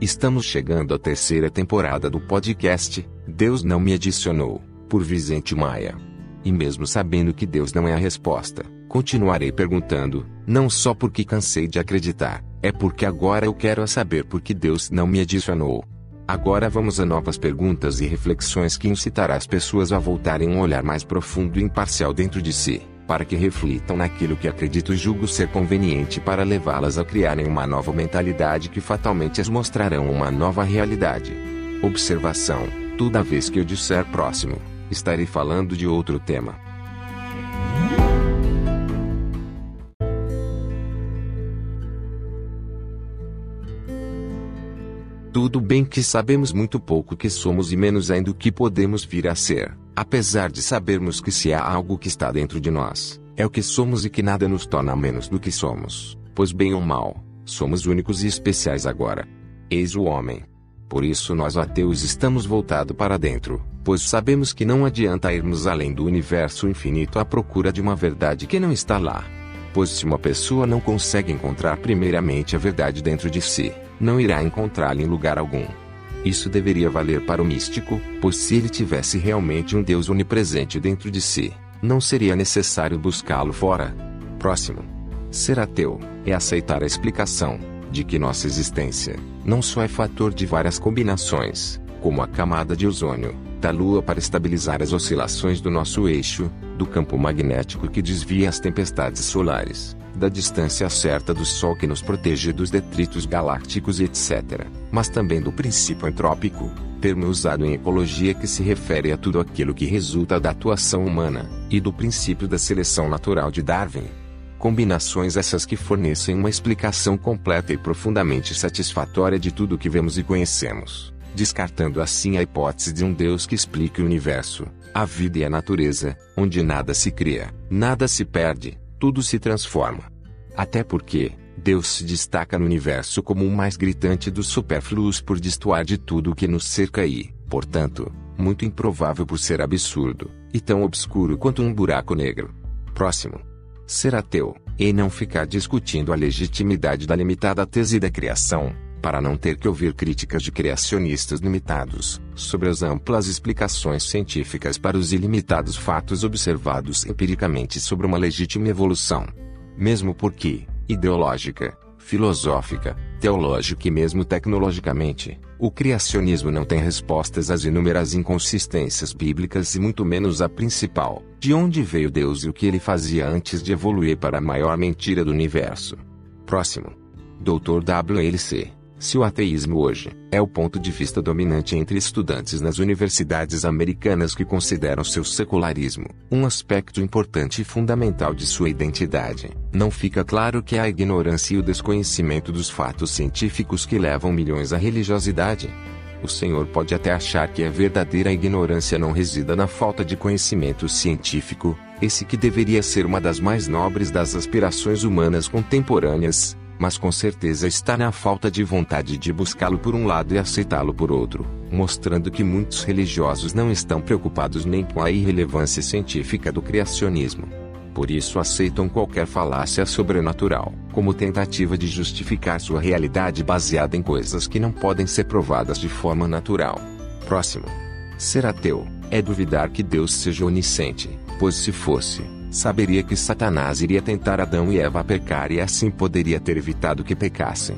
Estamos chegando à terceira temporada do podcast Deus Não Me Adicionou, por Vicente Maia. E mesmo sabendo que Deus não é a resposta, continuarei perguntando, não só porque cansei de acreditar, é porque agora eu quero saber por que Deus não me adicionou. Agora vamos a novas perguntas e reflexões que incitará as pessoas a voltarem um olhar mais profundo e imparcial dentro de si para que reflitam naquilo que acredito e julgo ser conveniente para levá-las a criarem uma nova mentalidade que fatalmente as mostrarão uma nova realidade. Observação: toda vez que eu disser próximo, estarei falando de outro tema. Tudo bem que sabemos muito pouco que somos e menos ainda o que podemos vir a ser. Apesar de sabermos que se há algo que está dentro de nós, é o que somos e que nada nos torna menos do que somos, pois bem ou mal, somos únicos e especiais agora. Eis o homem. Por isso nós ateus estamos voltados para dentro, pois sabemos que não adianta irmos além do universo infinito à procura de uma verdade que não está lá. Pois se uma pessoa não consegue encontrar primeiramente a verdade dentro de si, não irá encontrá-la em lugar algum. Isso deveria valer para o místico, pois se ele tivesse realmente um Deus onipresente dentro de si, não seria necessário buscá-lo fora. Próximo. Ser ateu é aceitar a explicação de que nossa existência não só é fator de várias combinações, como a camada de ozônio da Lua para estabilizar as oscilações do nosso eixo, do campo magnético que desvia as tempestades solares, da distância certa do Sol que nos protege dos detritos galácticos etc., mas também do princípio antrópico, termo usado em ecologia que se refere a tudo aquilo que resulta da atuação humana, e do princípio da seleção natural de Darwin. Combinações essas que fornecem uma explicação completa e profundamente satisfatória de tudo o que vemos e conhecemos, descartando assim a hipótese de um Deus que explique o universo, a vida e a natureza, onde nada se cria, nada se perde, tudo se transforma. Até porque, Deus se destaca no universo como o mais gritante dos supérfluos por destoar de tudo o que nos cerca e, portanto, muito improvável por ser absurdo, e tão obscuro quanto um buraco negro. Próximo. Ser ateu, e não ficar discutindo a legitimidade da limitada tese da criação, para não ter que ouvir críticas de criacionistas limitados, sobre as amplas explicações científicas para os ilimitados fatos observados empiricamente sobre uma legítima evolução. Mesmo porque, ideológica, filosófica, teológica e mesmo tecnologicamente, o criacionismo não tem respostas às inúmeras inconsistências bíblicas e muito menos a principal, de onde veio Deus e o que ele fazia antes de evoluir para a maior mentira do universo. Próximo. Dr. W.L.C. Se o ateísmo hoje é o ponto de vista dominante entre estudantes nas universidades americanas que consideram seu secularismo um aspecto importante e fundamental de sua identidade, não fica claro que é a ignorância e o desconhecimento dos fatos científicos que levam milhões à religiosidade. O Senhor pode até achar que a verdadeira ignorância não resida na falta de conhecimento científico, esse que deveria ser uma das mais nobres das aspirações humanas contemporâneas, mas com certeza está na falta de vontade de buscá-lo por um lado e aceitá-lo por outro, mostrando que muitos religiosos não estão preocupados nem com a irrelevância científica do criacionismo. Por isso aceitam qualquer falácia sobrenatural, como tentativa de justificar sua realidade baseada em coisas que não podem ser provadas de forma natural. Próximo. Ser ateu é duvidar que Deus seja onisciente, pois se fosse, saberia que Satanás iria tentar Adão e Eva a pecar e assim poderia ter evitado que pecassem.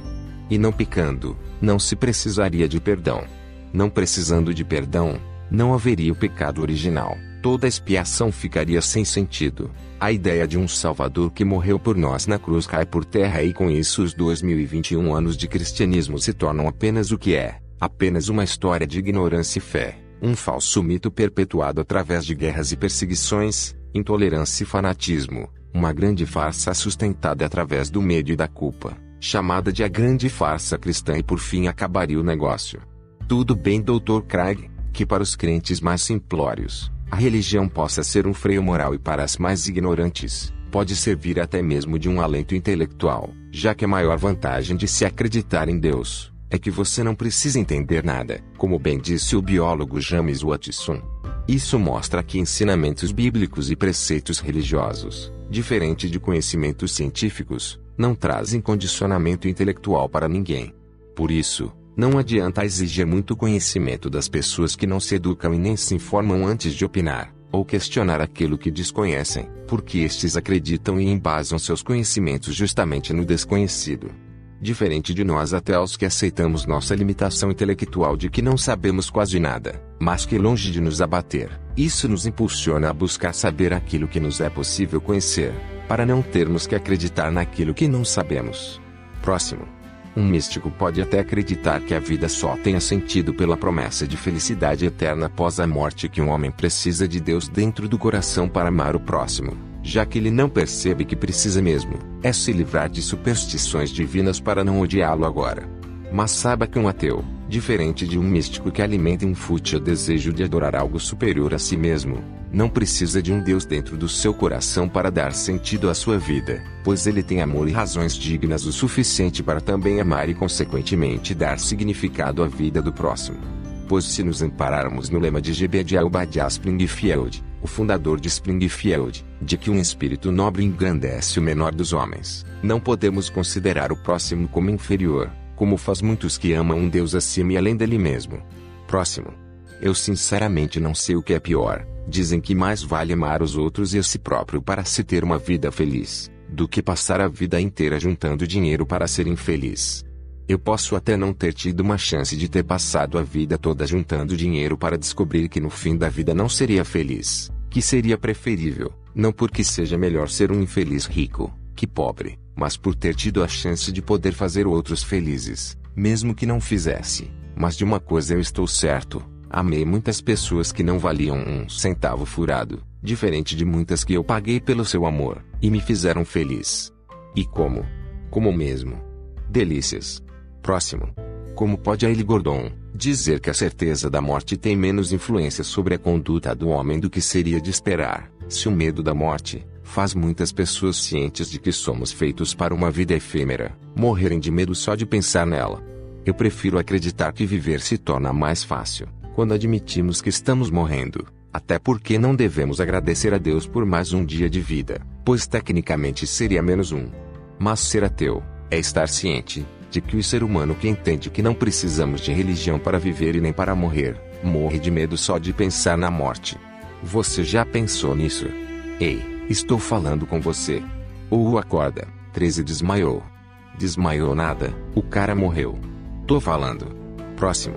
E não pecando, não se precisaria de perdão. Não precisando de perdão, não haveria o pecado original. Toda expiação ficaria sem sentido. A ideia de um Salvador que morreu por nós na cruz cai por terra e com isso os 2021 anos de cristianismo se tornam apenas o que é, apenas uma história de ignorância e fé, um falso mito perpetuado através de guerras e perseguições, intolerância e fanatismo, uma grande farsa sustentada através do medo e da culpa, chamada de a grande farsa cristã e por fim acabaria o negócio. Tudo bem, Dr. Craig, que para os crentes mais simplórios, a religião possa ser um freio moral e para as mais ignorantes, pode servir até mesmo de um alento intelectual, já que a maior vantagem de se acreditar em Deus é que você não precisa entender nada, como bem disse o biólogo James Watson. Isso mostra que ensinamentos bíblicos e preceitos religiosos, diferente de conhecimentos científicos, não trazem condicionamento intelectual para ninguém. Por isso, Não adianta exigir muito conhecimento das pessoas que não se educam e nem se informam antes de opinar, ou questionar aquilo que desconhecem, porque estes acreditam e embasam seus conhecimentos justamente no desconhecido. Diferente de nós até os que aceitamos nossa limitação intelectual de que não sabemos quase nada, mas que longe de nos abater, isso nos impulsiona a buscar saber aquilo que nos é possível conhecer, para não termos que acreditar naquilo que não sabemos. Próximo. Um místico pode até acreditar que a vida só tenha sentido pela promessa de felicidade eterna após a morte que um homem precisa de Deus dentro do coração para amar o próximo, já que ele não percebe que precisa mesmo, é se livrar de superstições divinas para não odiá-lo agora. Mas saiba que um ateu, diferente de um místico que alimenta um fútil desejo de adorar algo superior a si mesmo, não precisa de um Deus dentro do seu coração para dar sentido à sua vida, pois ele tem amor e razões dignas o suficiente para também amar e consequentemente dar significado à vida do próximo. Pois se nos ampararmos no lema de Gebediah Obadiah Springfield, o fundador de Springfield, de que um espírito nobre engrandece o menor dos homens, não podemos considerar o próximo como inferior, como faz muitos que amam um Deus acima e além dele mesmo. Próximo. Eu sinceramente não sei o que é pior, Dizem que mais vale amar os outros e a si próprio para se ter uma vida feliz, do que passar a vida inteira juntando dinheiro para ser infeliz. Eu posso até não ter tido uma chance de ter passado a vida toda juntando dinheiro para descobrir que no fim da vida não seria feliz, que seria preferível, não porque seja melhor ser um infeliz rico que pobre, mas por ter tido a chance de poder fazer outros felizes, mesmo que não fizesse. Mas de uma coisa eu estou certo, Amei muitas pessoas que não valiam um centavo furado, diferente de muitas que eu paguei pelo seu amor, e me fizeram feliz. E como? Como mesmo. Delícias. Próximo. Como pode a Eli Gordon dizer que a certeza da morte tem menos influência sobre a conduta do homem do que seria de esperar, se o medo da morte faz muitas pessoas cientes de que somos feitos para uma vida efêmera morrerem de medo só de pensar nela? Eu prefiro acreditar que viver se torna mais fácil quando admitimos que estamos morrendo. Até porque não devemos agradecer a Deus por mais um dia de vida, pois tecnicamente seria menos um. Mas ser ateu é estar ciente de que o ser humano que entende que não precisamos de religião para viver e nem para morrer, morre de medo só de pensar na morte. Você já pensou nisso? Ei, estou falando com você. Ou acorda, 13 desmaiou. Desmaiou nada, o cara morreu. Tô falando. Próximo.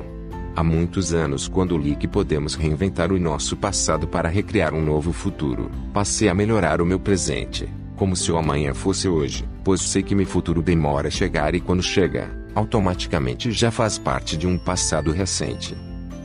Há muitos anos, quando li que podemos reinventar o nosso passado para recriar um novo futuro, passei a melhorar o meu presente, como se o amanhã fosse hoje, pois sei que meu futuro demora a chegar e quando chega, automaticamente já faz parte de um passado recente.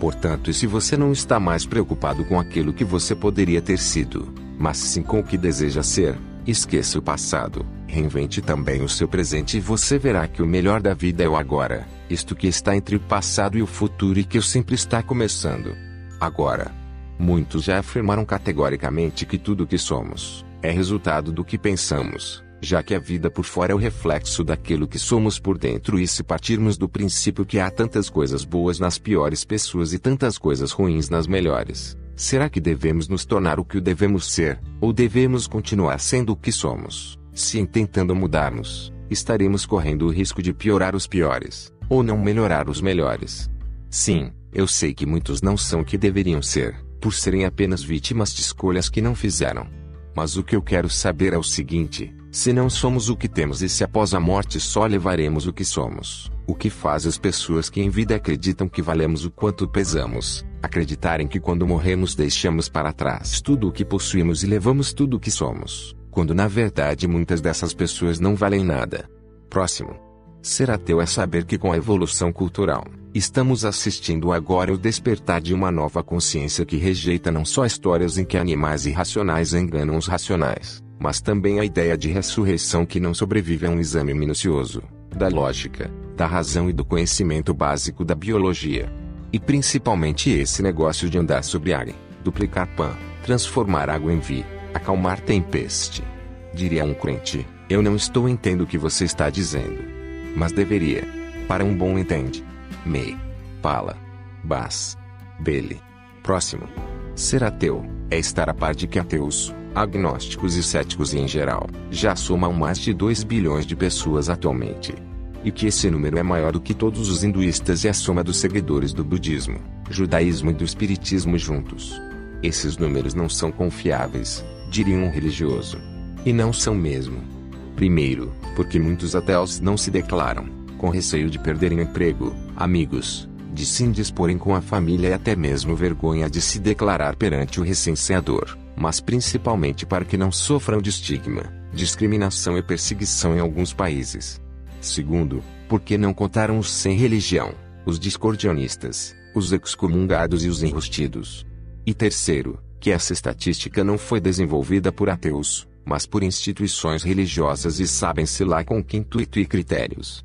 Portanto, se você não está mais preocupado com aquilo que você poderia ter sido, mas sim com o que deseja ser, esqueça o passado, reinvente também o seu presente e você verá que o melhor da vida é o agora isto que está entre o passado e o futuro e que sempre está começando. Agora, muitos já afirmaram categoricamente que tudo o que somos é resultado do que pensamos, já que a vida por fora é o reflexo daquilo que somos por dentro e se partirmos do princípio que há tantas coisas boas nas piores pessoas e tantas coisas ruins nas melhores, será que devemos nos tornar o que devemos ser, ou devemos continuar sendo o que somos? Se tentando mudarmos, estaremos correndo o risco de piorar os piores ou não melhorar os melhores. Sim, eu sei que muitos não são o que deveriam ser, por serem apenas vítimas de escolhas que não fizeram. Mas o que eu quero saber é o seguinte: se não somos o que temos e se após a morte só levaremos o que somos, o que faz as pessoas que em vida acreditam que valemos o quanto pesamos, acreditarem que quando morremos deixamos para trás tudo o que possuímos e levamos tudo o que somos, quando na verdade muitas dessas pessoas não valem nada. Próximo. Ser ateu é saber que com a evolução cultural, estamos assistindo agora o despertar de uma nova consciência que rejeita não só histórias em que animais irracionais enganam os racionais, mas também a ideia de ressurreição que não sobrevive a um exame minucioso, da lógica, da razão e do conhecimento básico da biologia. E principalmente esse negócio de andar sobre água, duplicar pão, transformar água em vi, acalmar tempeste. Diria um crente, eu não estou entendendo o que você está dizendo mas deveria. Para um bom entende. Me. Pala. Bas. Bele. Próximo. Ser ateu é estar a par de que ateus, agnósticos e céticos em geral já somam mais de 2 bilhões de pessoas atualmente. e que esse número é maior do que todos os hinduístas e a soma dos seguidores do budismo, judaísmo e do espiritismo juntos. Esses números não são confiáveis, diria um religioso. E não são mesmo. Primeiro, porque muitos ateus não se declaram, com receio de perderem emprego, amigos, de se indisporem com a família e até mesmo vergonha de se declarar perante o recenseador, mas principalmente para que não sofram de estigma, discriminação e perseguição em alguns países. Segundo, porque não contaram os sem religião, os discordianistas, os excomungados e os enrustidos. E terceiro, que essa estatística não foi desenvolvida por ateus, mas por instituições religiosas e sabem-se lá com que intuito e critérios.